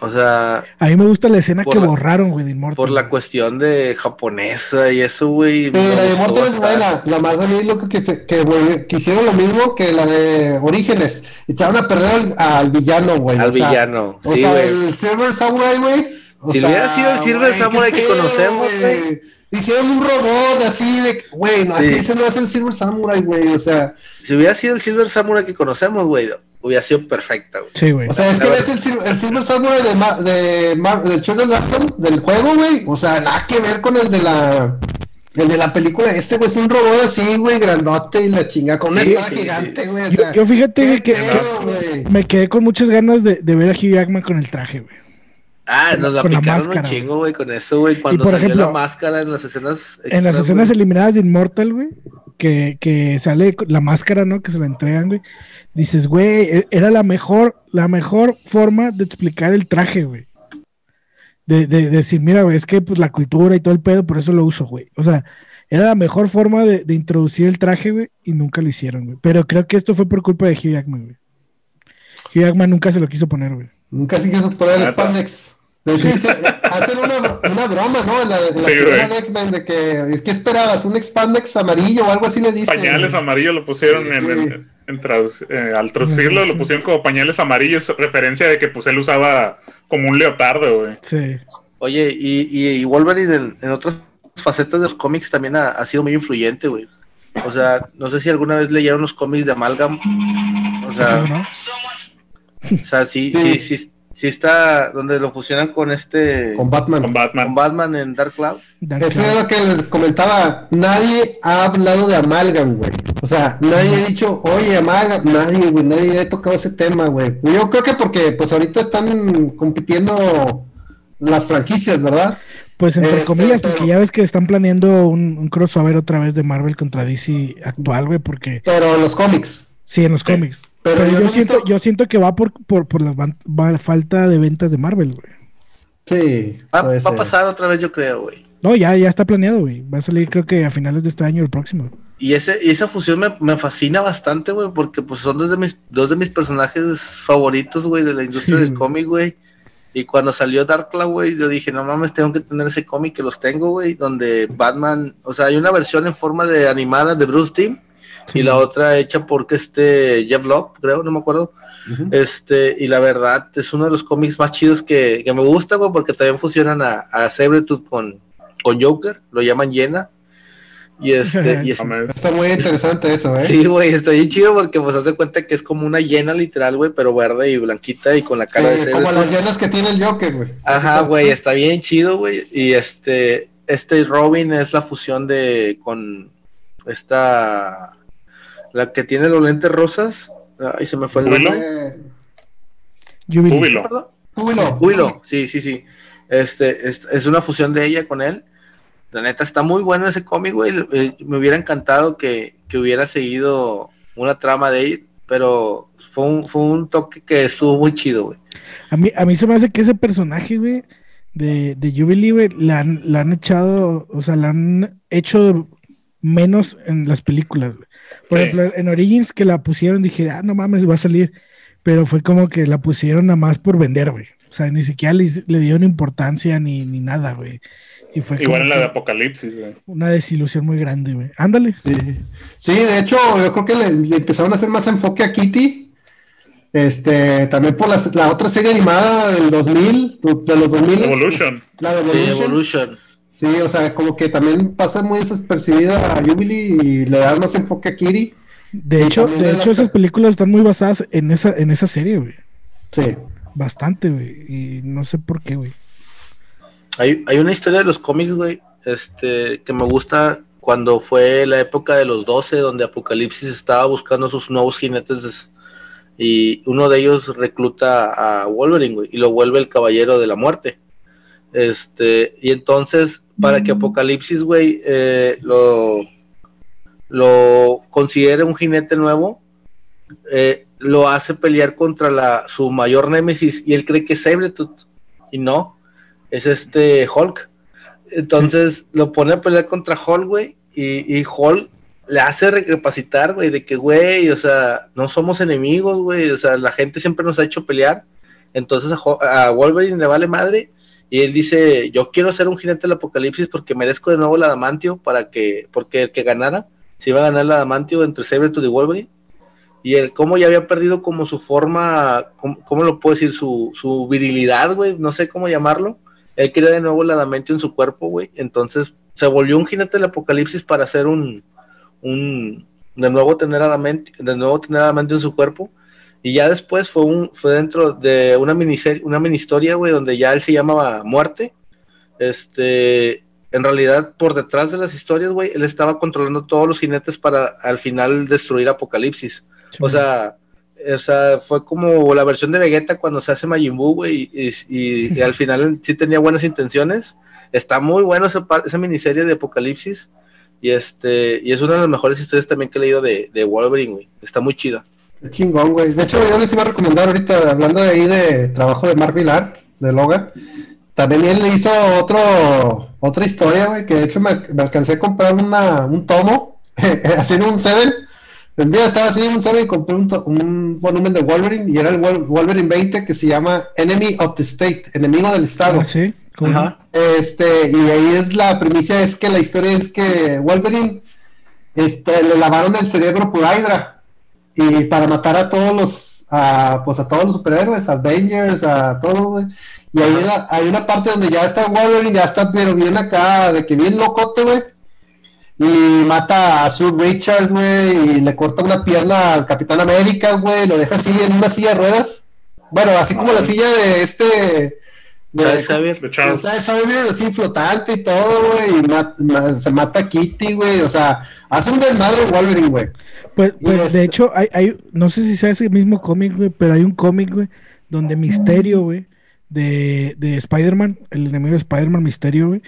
O sea, A mí me gusta la escena que la- borraron, güey, de Immortal. por la cuestión de japonesa y eso, güey. Sí, la de Immortal es buena. La más a mí es lo que, se- que, güey, que hicieron lo mismo que la de Orígenes. Echaron a perder al, al villano, güey. Al o sea, villano, O sí, sea, el Silver Samurai, güey. Si sea, hubiera sido el Silver Samurai que pedo, conocemos, güey. Hicieron un robot así de, güey, no, así Sí. ese no es el Silver Samurai, güey. O sea, Si hubiera sido el Silver Samurai que conocemos, güey, hubiera sido perfecta, güey. Sí, güey. o sea, es que ves el, el Silver Samurai de, Ma- de Mar- del Children Atom, del juego, güey. O sea, nada que ver con el de la. El de la película, este güey es un robot así, güey, grandote y la chinga, con una Sí, espada sí, gigante, güey. O Yo, sea, yo fíjate que, pedo, me quedé con muchas ganas de, de ver a Hugh Jackman con el traje, güey. Ah, nos la Con la picaron un máscara, chingo, güey, con eso, güey. Cuando por salió ejemplo, la máscara en las escenas. En las extras, escenas eliminadas de Immortal, güey, que, que sale la máscara, ¿no? Que se la entregan, güey. Dices, güey, e- era la mejor, la mejor forma de explicar el traje, güey. De, de- de decir, mira, güey, es que pues la cultura y todo el pedo, por eso lo uso, güey. O sea, era la mejor forma de, de introducir el traje, güey, y nunca lo hicieron, güey. Pero creo que esto fue por culpa de Hugh Jackman, güey. Hugh Jackman nunca se lo quiso poner, güey. Nunca se quiso poner el spandex. De hecho, dice- hacen una, una broma, ¿no? En la, en la Sí, película güey. de X-Men, de que, ¿qué esperabas? ¿Un expandex amarillo o algo así le dicen? Pañales amarillos lo pusieron en, en- en traduc- eh, al traducirlo, lo pusieron como pañales amarillos, referencia de que pues él usaba como un leotardo, güey. Sí. Oye, y, y, y Wolverine en, en otras facetas de los cómics también ha, ha sido muy influyente, güey. O sea, no sé si alguna vez leyeron los cómics de Amalgam. O sea, ¿no? o sea sí, Sí. sí, sí, sí está donde lo fusionan con este. Con Batman. Con Batman. con Batman en Dark Cloud. Dark Eso Cloud. es lo que les comentaba. Nadie ha hablado de Amalgam, güey. O sea, nadie ha dicho, oye, Amalgam. Nadie, güey. Nadie ha tocado ese tema, güey. Yo creo que porque, pues, ahorita están compitiendo las franquicias, ¿verdad? Pues entre Este, comillas, pero- porque ya ves que están planeando un, un crossover otra vez de Marvel contra DC actual, güey, porque Pero los cómics. sí, en los Sí. cómics. Pero Pero, yo yo, siento, visto- yo siento que va por, por, por la va- falta de ventas de Marvel, güey. Sí. Va, a pasar otra vez, yo creo, güey. No, ya, ya está planeado, güey. Va a salir creo que a finales de este año o el próximo. Y, ese, y esa fusión me, me fascina bastante, güey, porque pues son dos de mis, dos de mis personajes favoritos, güey, de la industria Sí, del cómic, güey. Y cuando salió Dark Cloud, güey, yo dije, no mames, tengo que tener ese cómic que los tengo, güey, donde Batman, o sea, hay una versión en forma de animada de Bruce Timm Sí. y la otra hecha porque este Jeff Love, creo, no me acuerdo. Este, y la verdad, es uno de los cómics más chidos que, que me gusta, güey, porque también fusionan a, a Sabretooth con, con Joker, lo llaman Llena. Y este, [LAUGHS] y es- Mames. Está muy interesante eso, ¿eh? Sí, güey, está bien chido porque pues haz de cuenta que es como una llena literal, güey, pero verde y blanquita y con la cara de como las llenas que tiene el Joker, güey. Ajá, güey, está bien chido, güey. Y este, este Robin es la fusión de con esta la que tiene los lentes rosas. Ay, se me fue el nombre. Júbilo. Júbilo, sí, sí, sí. Este, es, es una fusión de ella con él. La neta está muy bueno ese cómic, güey. Eh, Me hubiera encantado que, que hubiera seguido una trama de él, pero fue un, fue un toque que estuvo muy chido, güey. A mí, a mí se me hace que ese personaje, güey, de, de Jubilee, güey, la han, la han echado, o sea, la han hecho menos en las películas, güey. Por Sí. ejemplo, en Origins que la pusieron, dije, ah, no mames, va a salir. Pero fue como que la pusieron nada más por vender, güey. O sea, ni siquiera le, le dieron importancia ni, ni nada, güey. Y fue Igual en la de Apocalipsis, güey. una desilusión muy grande, güey. Ándale. Sí. Sí, de hecho, yo creo que le, le empezaron a hacer más enfoque a Kitty. Este, también por la, la otra serie animada del 2000, de los 2000. Evolution. La de Sí, Evolution. Sí, o sea, como que también pasa muy desapercibida a Jubilee y le da más enfoque a Kitty. De hecho, de de hecho las- esas películas están muy basadas en esa, en esa serie, güey. Sí. Bastante, güey. Y no sé por qué, güey. Hay, hay una historia de los cómics, güey, este, que me gusta cuando fue la época de los 12, donde Apocalipsis estaba buscando sus nuevos jinetes y uno de ellos recluta a Wolverine, güey, y lo vuelve el caballero de la muerte. Este, y entonces, para que Apocalipsis, güey, eh, lo, lo considere un jinete nuevo, eh, lo hace pelear contra la, su mayor némesis y él cree que es Sabretooth y no, es este Hulk. Entonces lo pone a pelear contra Hulk, güey, y, y Hulk le hace recapacitar, güey, de que, güey, o sea, no somos enemigos, güey, o sea, la gente siempre nos ha hecho pelear. Entonces a, a Wolverine le vale madre y él dice, yo quiero ser un jinete del apocalipsis porque merezco de nuevo el adamantio para que, porque el que ganara, se iba a ganar el adamantio entre Sabretooth y Wolverine. Y el cómo ya había perdido como su forma, ¿cómo, lo puedo decir? Su, su virilidad, güey, no sé cómo llamarlo. Él quería de nuevo el adamantio en su cuerpo, güey. Entonces se volvió un jinete del apocalipsis para hacer un, un de nuevo tener adamantio, de nuevo tener adamantio en su cuerpo. Y ya después fue un, fue dentro de una miniserie, una mini historia, güey, donde ya él se llamaba Muerte. Este, en realidad, por detrás de las historias, güey, él estaba controlando todos los jinetes para al final destruir Apocalipsis. o sea, o sea, fue como la versión de Vegeta cuando se hace Majin Buu, güey, y, [LAUGHS] al final sí tenía buenas intenciones. Está muy bueno esa, esa miniserie de Apocalipsis. Y este, y es una de las mejores historias también que he leído de, de Wolverine, güey. Está muy chida. Qué chingón, güey. De hecho, yo les iba a recomendar ahorita, hablando de ahí de trabajo de Mark Millar, de Logan. También él le hizo otro, otra historia, güey, que de hecho me, alcancé a comprar una, un tomo, [LAUGHS] haciendo un Seven. Un día estaba haciendo un Seven y compré un, un, volumen de Wolverine y era el Wolverine 20 que se llama Enemy of the State, enemigo del Estado. Ah, sí, Este, y ahí es la primicia, es que la historia es que Wolverine este, le lavaron el cerebro por Hydra y para matar a todos los, a, pues a todos los superhéroes, Avengers, a todos, güey. Y hay una, hay una parte donde ya está Wolverine, ya está, pero bien acá, de que bien locote, güey. Y mata a Sue Richards, güey, y le corta una pierna al Capitán América, güey, lo deja así en una silla de ruedas. Bueno, así como la silla de este. De, Xavier, así flotante y todo, güey, y se mata a Kitty, güey, o sea, hace un desmadre Wolverine, güey. Pues, pues de hecho, hay, hay, no sé si sea ese mismo cómic, güey, pero hay un cómic, güey, donde Misterio, güey, de, de Spider-Man, el enemigo de Spider-Man, Misterio, güey,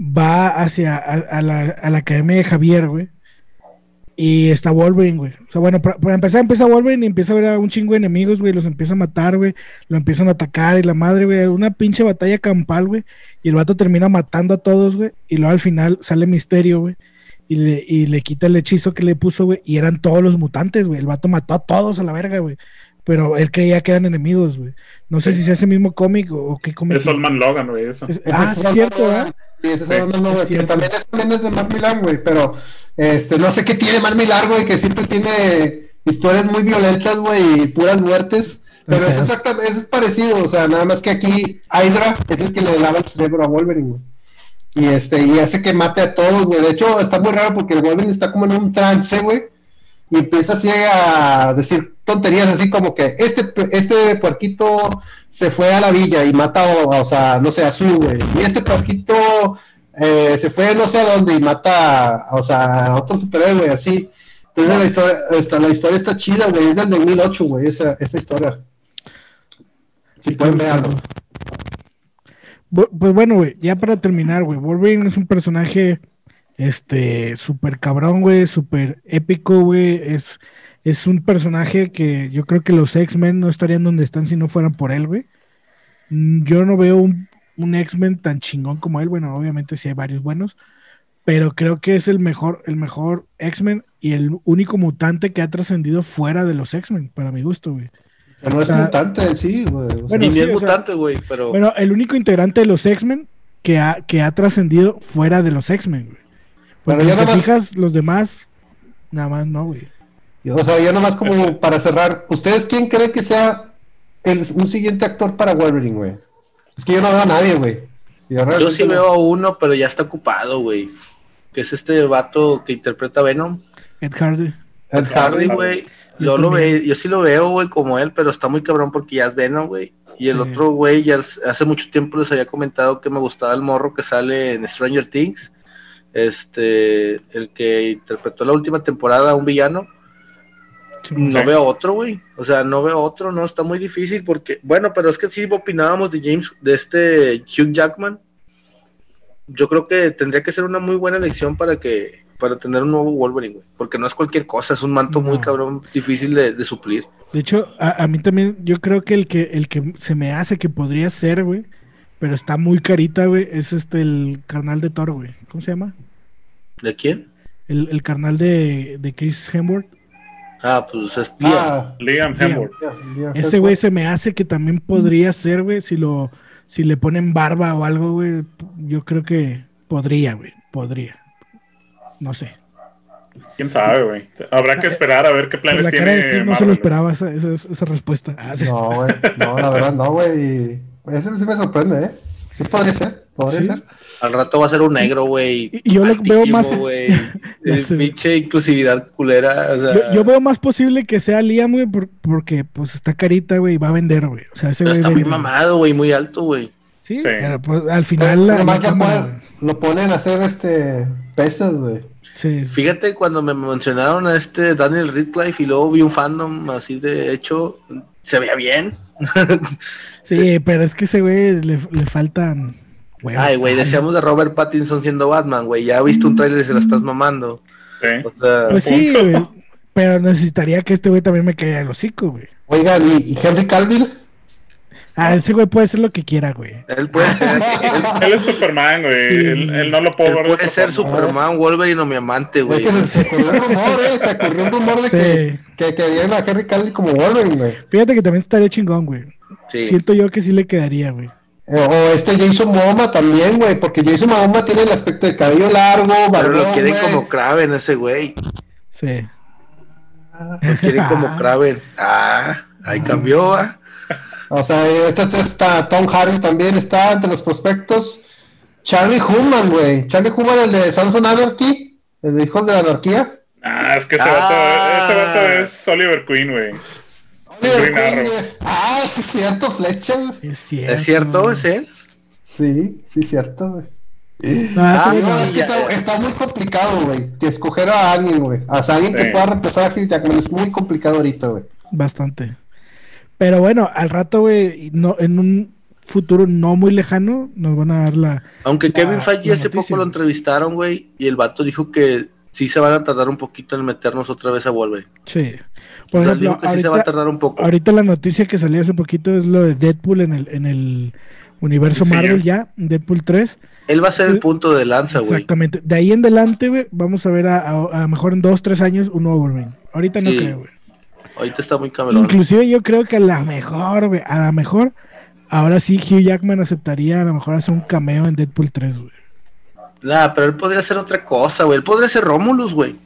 va hacia a, la, a la academia de Javier, güey. Y está Wolverine, güey. O sea, bueno, para, empezar, empieza Wolverine y empieza a ver a un chingo de enemigos, güey. Los empieza a matar, güey. Lo empiezan a atacar y la madre, güey. Una pinche batalla campal, güey. Y el vato termina matando a todos, güey. Y luego al final sale Misterio, güey y le, y le quita el hechizo que le puso, güey, y eran todos los mutantes, güey. El vato mató a todos a la verga, güey. Pero él creía que eran enemigos, güey. No sé si es ese mismo cómic o, qué cómic. Es Solman Logan, güey, eso. ah, es cierto, ¿eh? Sí, ese es Solman Logan, que también es, también es de Mar Milán, güey, pero este, no sé qué tiene Mar Milán, güey, que siempre tiene historias muy violentas, güey, y puras muertes. Pero es exactamente, es parecido, o sea, nada más que aquí Hydra es el que le lava el cerebro a Wolverine, güey y este y hace que mate a todos, güey. De hecho, está muy raro porque el Wolverine está como en un trance, güey. Y empieza así a decir tonterías así como que este, este puerquito se fue a la villa y mata, o, sea, no sé, a su, güey. Y este puerquito eh, se fue no sé a dónde y mata, o sea, a otro superhéroe, así. Entonces la historia, está, la historia está chida, güey. Es del 2008, güey, esa, esta historia. Si pueden verlo. Pues bueno, güey, ya para terminar, güey, Wolverine es un personaje, este, súper cabrón, güey, súper épico, güey, es, es un personaje que yo creo que los X-Men no estarían donde están si no fueran por él, güey. Mm, yo no veo un, un X-Men tan chingón como él, bueno, obviamente sí hay varios buenos, pero creo que es el mejor, el mejor X-Men y el único mutante que ha trascendido fuera de los X-Men, para mi gusto, güey. Pero no es mutante en sí, güey. Bueno, Ni es mutante, güey, pero... Bueno, el único integrante de los X-Men que ha, que ha trascendido fuera de los X-Men, güey. Porque si te fijas, los demás, nada más no, güey. O sea, yo nomás como para cerrar, ¿ustedes quién cree que sea el, un siguiente actor para Wolverine, güey? Es que yo no veo a nadie, güey. Yo, sí veo a uno, pero ya está ocupado, güey. Que es este vato que interpreta Venom. Ed Hardy. Ed Hardy, güey. Yo, lo veo, yo sí lo veo, güey, como él, pero está muy cabrón porque ya es Venom, güey. Y el otro, güey, ya hace mucho tiempo les había comentado que me gustaba el morro que sale en Stranger Things. Este, el que interpretó la última temporada a un villano. No Sí. veo otro, güey. O sea, no veo otro, no, está muy difícil porque, bueno, pero es que sí opinábamos de James, de este Hugh Jackman. Yo creo que tendría que ser una muy buena elección para que, para tener un nuevo Wolverine, güey. Porque no es cualquier cosa, es un manto muy cabrón, difícil de, de suplir. De hecho, a, a mí también, yo creo que el que el que se me hace que podría ser, güey, pero está muy carita, güey, es este el carnal de Thor, güey. ¿Cómo se llama? ¿De quién? El, el carnal de, de Chris Hemsworth. Ah, pues es Liam. Ah, Liam. Hemsworth. Ese güey se me hace que también podría ser, güey, si lo si le ponen barba o algo, güey, yo creo que podría, güey, podría. No sé. ¿Quién sabe, güey? Habrá que esperar a ver qué planes la cara de tiene Steve no se lo esperaba esa, esa, esa respuesta. Ah, sí. No, güey. No, la verdad, no, güey. Eso sí me sorprende, ¿eh? Sí podría ser, podría Sí. ser. Al rato va a ser un negro, güey. Yo lo veo más- [LAUGHS] pinche inclusividad culera. O sea, Yo, yo veo más posible que sea Liam, güey, por- porque pues está carita, güey, y va a vender, güey. O sea, ese pero güey está muy mamado, güey, muy alto, güey. Sí, Sí. pero pues, al final la, Nomás la lo cámara, ponen, lo ponen a hacer este pesas, güey. sí, sí. Fíjate cuando me mencionaron a este Daniel Radcliffe y luego vi un fandom así de hecho, se veía bien. [LAUGHS] Sí, pero es que ese güey le, le faltan. Ay, güey, decíamos de Robert Pattinson siendo Batman, güey. Ya viste un tráiler y se la estás mamando. Sí. O sea, Pues sí, güey. Pero necesitaría que este güey también me caiga el hocico, güey. Oigan, ¿y, Henry Calville? Ah, ese güey puede ser lo que quiera, güey. él puede ser, él, [LAUGHS] Él es Superman, güey. Sí. Él, él no lo puedo él ver de puede ser forma. Superman, Wolverine o mi amante, Es güey. que se, ocurrió un rumor, ¿eh? Se ocurrió un rumor de Sí. que, que querían a Henry Calville como Wolverine, güey. Fíjate que también estaría chingón, güey. Sí. Siento yo que sí le quedaría, güey. Eh, o este Jason Momoa también, güey, porque Jason Momoa tiene el aspecto de cabello largo, Pero barbón, lo quieren güey. como Kraven ese güey. Sí. Lo quieren como Kraven. Ah, ahí cambió, ah. O sea, este, este está Tom Hardy también está entre los prospectos. Charlie Hunnam, güey. Charlie Hunnam, el de Samson Anarchy, el de Hijos de la Anarquía. Ah, es que ese, Ah. vato, ese vato es Oliver Queen, güey. Oliver Queen. Ah, sí, cierto, Flecha, güey. Es cierto. ¿Es cierto? ¿Es él? Sí, sí, cierto, güey. Ah, güey No, no. es que ya, está, muy complicado, güey. Que escoger a alguien, güey. O sea, alguien que pueda reemplazar a Hugh Jackman es muy complicado ahorita, güey. Bastante. Pero bueno, al rato, güey, no, en un futuro no muy lejano, nos van a dar la. Aunque Kevin Feige hace noticia, poco lo entrevistaron, güey, y el vato dijo que sí se van a tardar un poquito en meternos otra vez a Wolverine. Sí. Por o sea, ejemplo, dijo que sí se va a ahorita, tardar un poco. ahorita la noticia que salió hace poquito es lo de Deadpool en el, en el universo Sí, Marvel ya. Deadpool 3. Él va a ser el Eh, punto de lanza, güey. Exactamente. De ahí en adelante, güey, vamos a ver a, a, a lo mejor en dos, tres años un nuevo Wolverine. Ahorita no Sí. creo, güey. Ahorita está muy cabrón. Inclusive yo creo que a la mejor, güey, a la mejor, ahora sí Hugh Jackman aceptaría a lo mejor hacer un cameo en Deadpool 3, güey. Nah, pero él podría hacer otra cosa, güey. Él podría ser Romulus, güey.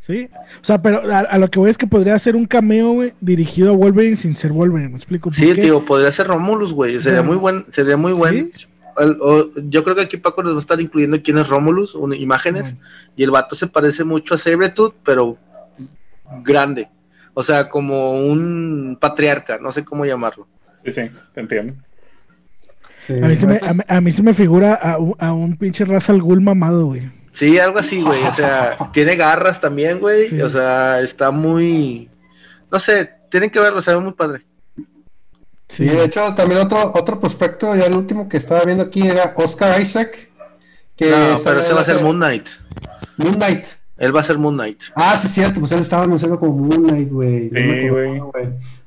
¿Sí? O sea, pero a, a lo que voy es que podría hacer un cameo, güey, dirigido a Wolverine sin ser Wolverine, ¿me explico? ¿Por Sí, qué? tío, podría ser Romulus, güey. Sería sea, muy buen, sería muy buen. El- o- yo creo que aquí Paco nos va a estar incluyendo quién es Romulus, un- imágenes, Bueno. y el vato se parece mucho a Sabretooth, pero grande. O sea, como un patriarca, no sé cómo llamarlo. Sí, sí, te entiendo. A mí, se me, a, mí- a mí se me figura a, un- a un pinche Ra's al Ghul mamado, güey. Sí, algo así, güey. O sea, [LAUGHS] tiene garras también, güey. Sí. O sea, está muy. No sé, tienen que verlo, se ve muy padre. Sí, de hecho, también otro, otro prospecto, ya el último que estaba viendo aquí era Oscar Isaac. Que No, pero ese va a ser Moon Knight. Moon Knight. Él va a ser Moon Knight. Ah, sí, es cierto, pues él estaba anunciando como Moon Knight, güey. Sí, güey.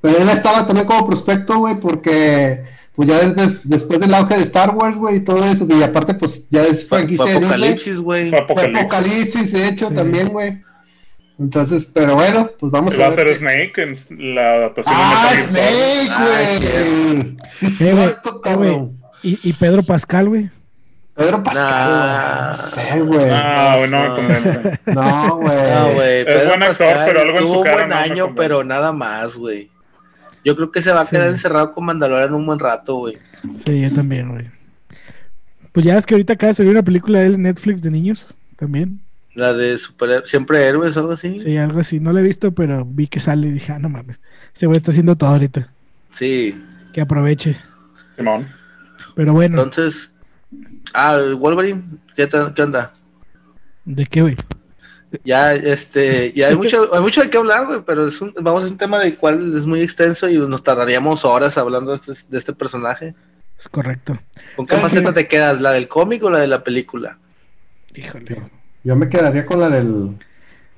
Pero él estaba también como prospecto, güey, porque pues ya después, después del auge de Star Wars, güey, y todo eso, y aparte, pues ya es franquicia fue. Apocalipsis, güey. Fue Apocalipsis. De hecho, Sí. también, güey. Entonces, pero bueno, pues vamos Va a a ser ver. Snake en la adaptación Ah, de. Snake, Ah, güey. Sí, Eh, eh. Y, y Pedro Pascal, güey. Pedro Pascal, Nah. No sé, güey. Ah, güey, no me No. convence. No, güey. No. Es buen actor, Pascal pero algo en su tuvo cara buen no me año, pero nada más, güey. Yo creo que se va a Sí. quedar encerrado con Mandalorian un buen rato, güey. Sí, yo también, güey. Pues ya es que ahorita acaba de salir una película de él en Netflix de niños, también. La de super siempre héroes o algo así. Sí, algo así. No la he visto, pero vi que sale y dije, ah, no mames. Ese güey está haciendo todo ahorita. Sí. Que aproveche. Simón. Pero bueno, Entonces, ah, Wolverine, ¿qué, qué onda? ¿de qué, güey? Ya, este, ya hay mucho, hay mucho de qué hablar, güey, pero es un, vamos a un tema del cual es muy extenso y nos tardaríamos horas hablando de este, de este personaje. Es correcto. ¿Con qué faceta sí. te quedas? ¿La del cómic o la de la película? Híjole. Yo me quedaría con la del.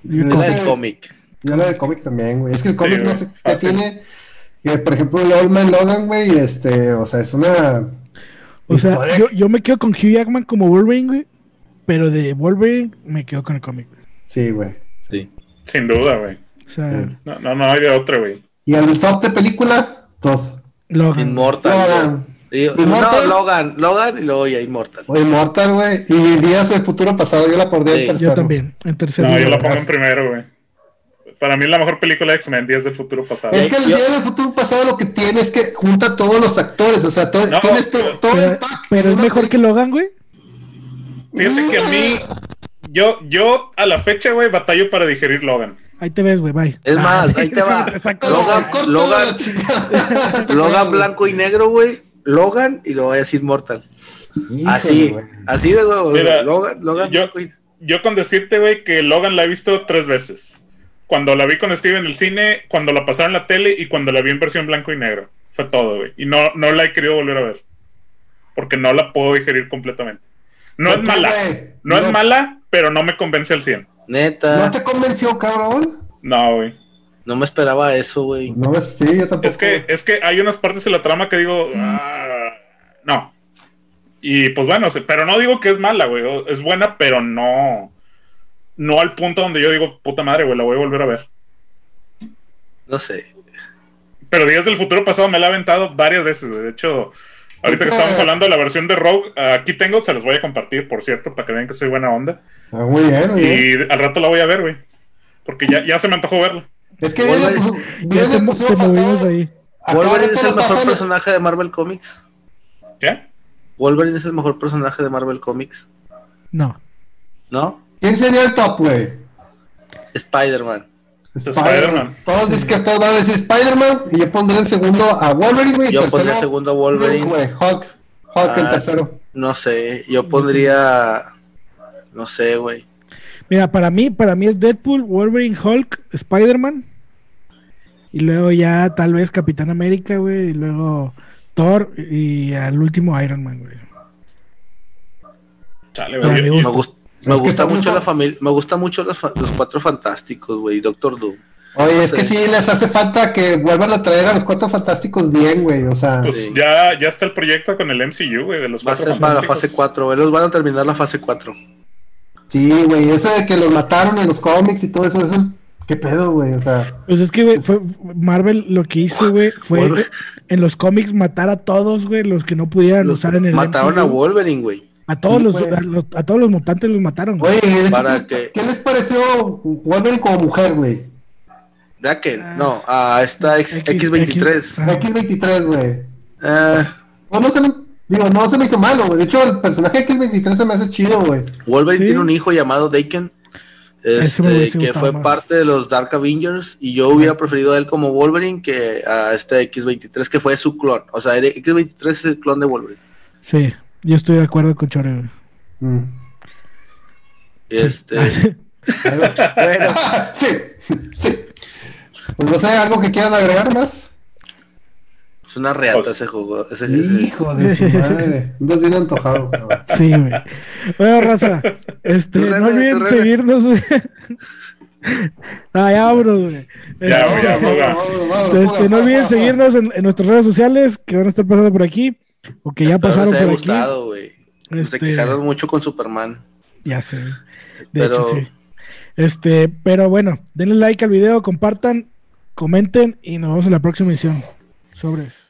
Yo La del cómic. Yo la del cómic también, güey. Es que el cómic Sí, no sé qué tiene. eh, por ejemplo, el Old Man Logan, güey, este, o sea, es una. O sea, yo, yo me quedo con Hugh Jackman como Wolverine, güey. Pero de Wolverine me quedo con el cómic. Sí, güey. Sí. Sin duda, güey. O sea, Sí. No, no, no hay de otra, güey. Y el top de película, dos. Logan. Inmortal. Logan. No, Logan, Logan y luego ya Immortal. O Immortal, güey. Y Días del Futuro Pasado, yo la pondría Sí, en tercero. Yo también. En tercer No, yo la pongo en primero, güey. Para mí la mejor película de X-Men, Días del Futuro Pasado. Es que el Yo- Día del Futuro Pasado lo que tiene es que junta a todos los actores, o sea, todo, No, tienes to- todo Pero, el pack pero es mejor que Logan, güey. Fíjate que a mí, yo, yo a la fecha, güey, batallo para digerir Logan. Ahí te ves, güey. Bye. Es más, ahí te va. [LAUGHS] Exacto. Logan, Logan. [LAUGHS] Logan blanco y negro, güey. Logan y luego es Immortal. Híjole, Así, güey. así de huevo. Mira, Logan, Logan yo- blanco y Yo con decirte, güey, que Logan la he visto tres veces. Cuando la vi con Steve en el cine, cuando la pasaron en la tele y cuando la vi en versión blanco y negro. Fue todo, güey. Y no, no la he querido volver a ver. Porque no la puedo digerir completamente. No es ¿Por qué, mala. No es mala, pero no me convence al 100. Neta, ¿No te convenció, cabrón? No, güey. no me esperaba eso, güey. No, es- sí, yo tampoco. Es que, es que hay unas partes de la trama que digo, "Ah, no. Y pues bueno, pero no digo que es mala, güey. Es buena, pero no. No al punto donde yo digo, puta madre, güey, la voy a volver a ver. No sé. Pero Días del Futuro Pasado me la he aventado varias veces, güey. De hecho, ahorita que estamos hablando de la versión de Rogue, aquí tengo, se los voy a compartir, por cierto, para que vean que soy buena onda. Ah, muy bien, muy bien. Y al rato la voy a ver, güey. Porque ya, ya se me antojó verla. Es que pues, Ya te, pues, ahí. Wolverine es el mejor personaje de Marvel Comics. ¿Qué? Wolverine es el mejor personaje de Marvel Comics. No. ¿No? ¿Quién sería el top, güey? Spider-Man. Spider-Man. Todos dicen que todos van a decir Spider-Man y yo pondré en segundo a Wolverine, güey. y Yo tercero, pondría segundo a Hulk, Wolverine. güey. Hulk. Hulk en Ah, tercero. No sé, yo pondría. No sé, güey. Mira, para mí, para mí es Deadpool, Wolverine, Hulk, Spider-Man. Y luego ya tal vez Capitán América, güey. Y luego Thor y al último Iron Man, güey. Chale, güey. Me, yo- gust- Es me gusta mucho la familia. Me gusta mucho los, fa- los cuatro fantásticos, güey. Doctor Doom. Oye, es que Sí. les hace falta que vuelvan a traer a los cuatro fantásticos bien, güey. O sea, Pues Sí. ya, ya está el proyecto con el MCU, güey, de los Va a cuatro ser para la fase 4, güey. Los van a terminar la fase 4. sí, güey. Eso de que los mataron en los cómics y todo eso, eso. ¿Qué pedo, güey? O sea, Pues es que, güey, fue Marvel lo que hizo, güey, fue en los cómics matar a todos, güey, los que no pudieran usar en el Mataron a. Wolverine, güey. A todos Sí, los, a, los- a todos los mutantes los mataron. güey. ¿qué, Para les, que- ¿qué les pareció Wolverine como mujer, güey? ¿Ya que? Ah. No, a esta X, X- X23. Ajá. X23, güey. Eh, Pues no se me, digo, no se me hizo malo, güey. De hecho, el personaje X23 se me hace chido, güey. Wolverine Sí. tiene un hijo llamado Daken. Este, que fue más. parte de los Dark Avengers y yo hubiera preferido a él como Wolverine que a este X23 que fue su clon. O sea, el X23 es el clon de Wolverine. Sí, yo estoy de acuerdo con Chore, güey. Mm. Este, Bueno. [LAUGHS] sí, sí. Pues no sé, algo que quieran agregar más. es una reata Pues- ese juego. Ese, ese- Hijo de su madre. Andas bien antojado, cabrón. Sí, güey. Bueno, raza, este, no olviden seguirnos, güey. Ah, ya vámonos, güey. Ya, Este, ya, este, no olviden seguirnos en, en nuestras redes sociales que van a estar pasando por aquí o que ya pasaron les haya por aquí. gustado. Se Este, quejaron mucho con Superman. Ya sé. De Pero- hecho, sí. Este, pero bueno, denle like al video, compartan, comenten y nos vemos en la próxima edición. Sobres.